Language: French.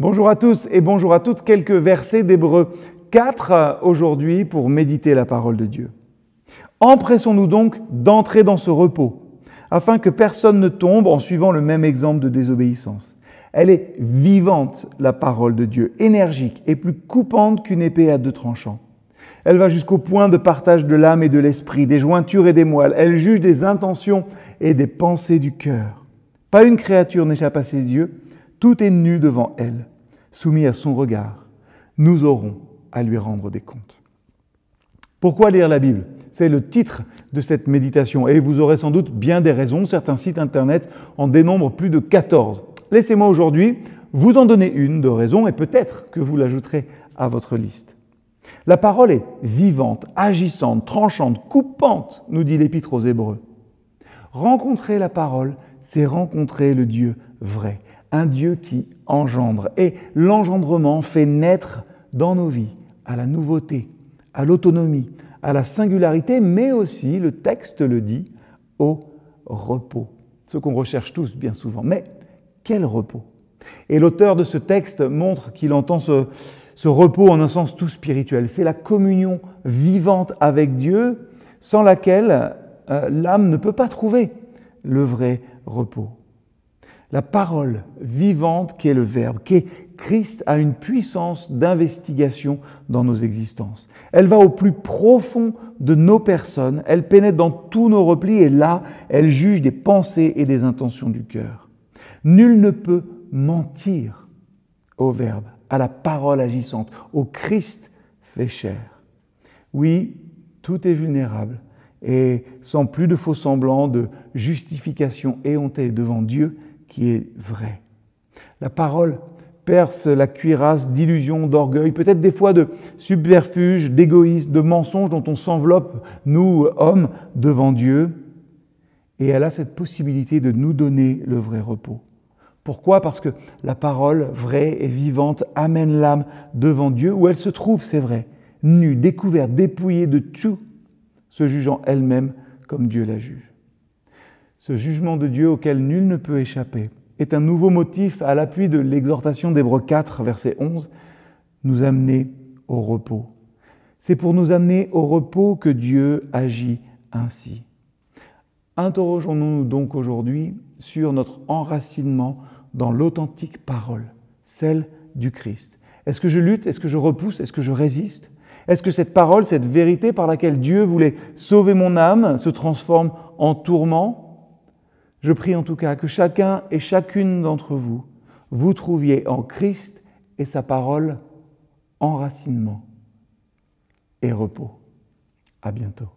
Bonjour à tous et bonjour à toutes. Quelques versets d'Hébreu 4 aujourd'hui pour méditer la parole de Dieu. Empressons-nous donc d'entrer dans ce repos, afin que personne ne tombe en suivant le même exemple de désobéissance. Elle est vivante, la parole de Dieu, énergique et plus coupante qu'une épée à deux tranchants. Elle va jusqu'au point de partage de l'âme et de l'esprit, des jointures et des moelles. Elle juge des intentions et des pensées du cœur. Pas une créature n'échappe à ses yeux tout est nu devant elle, soumis à son regard. Nous aurons à lui rendre des comptes. Pourquoi lire la Bible? C'est le titre de cette méditation et vous aurez sans doute bien des raisons. Certains sites internet en dénombrent plus de 14. Laissez-moi aujourd'hui vous en donner une de raison et peut-être que vous l'ajouterez à votre liste. La parole est vivante, agissante, tranchante, coupante, nous dit l'Épître aux Hébreux. Rencontrer la parole, c'est rencontrer le Dieu vrai un Dieu qui engendre. Et l'engendrement fait naître dans nos vies à la nouveauté, à l'autonomie, à la singularité, mais aussi, le texte le dit, au repos. Ce qu'on recherche tous bien souvent. Mais quel repos? Et l'auteur de ce texte montre qu'il entend ce, repos en un sens tout spirituel. C'est la communion vivante avec Dieu sans laquelle euh, l'âme ne peut pas trouver le vrai repos. La parole vivante qui est le Verbe, qui est Christ, a une puissance d'investigation dans nos existences. Elle va au plus profond de nos personnes, elle pénètre dans tous nos replis et là, elle juge des pensées et des intentions du cœur. Nul ne peut mentir au Verbe, à la parole agissante, au Christ fait chair. Oui, tout est vulnérable et sans plus de faux semblants, de justification éhontée devant Dieu, qui est vrai. La parole perce la cuirasse d'illusions, d'orgueil, peut-être des fois de subterfuges, d'égoïsme, de mensonges dont on s'enveloppe, nous, hommes, devant Dieu. Et elle a cette possibilité de nous donner le vrai repos. Pourquoi? Parce que la parole vraie et vivante amène l'âme devant Dieu, où elle se trouve, c'est vrai, nue, découverte, dépouillée de tout, se jugeant elle-même comme Dieu la juge. Ce jugement de Dieu auquel nul ne peut échapper est un nouveau motif à l'appui de l'exhortation d'Hébreux 4, verset 11, nous amener au repos. C'est pour nous amener au repos que Dieu agit ainsi. Interrogeons-nous donc aujourd'hui sur notre enracinement dans l'authentique parole, celle du Christ. Est-ce que je lutte? Est-ce que je repousse? Est-ce que je résiste? Est-ce que cette parole, cette vérité par laquelle Dieu voulait sauver mon âme se transforme en tourment? Je prie en tout cas que chacun et chacune d'entre vous, vous trouviez en Christ et sa parole enracinement et repos. À bientôt.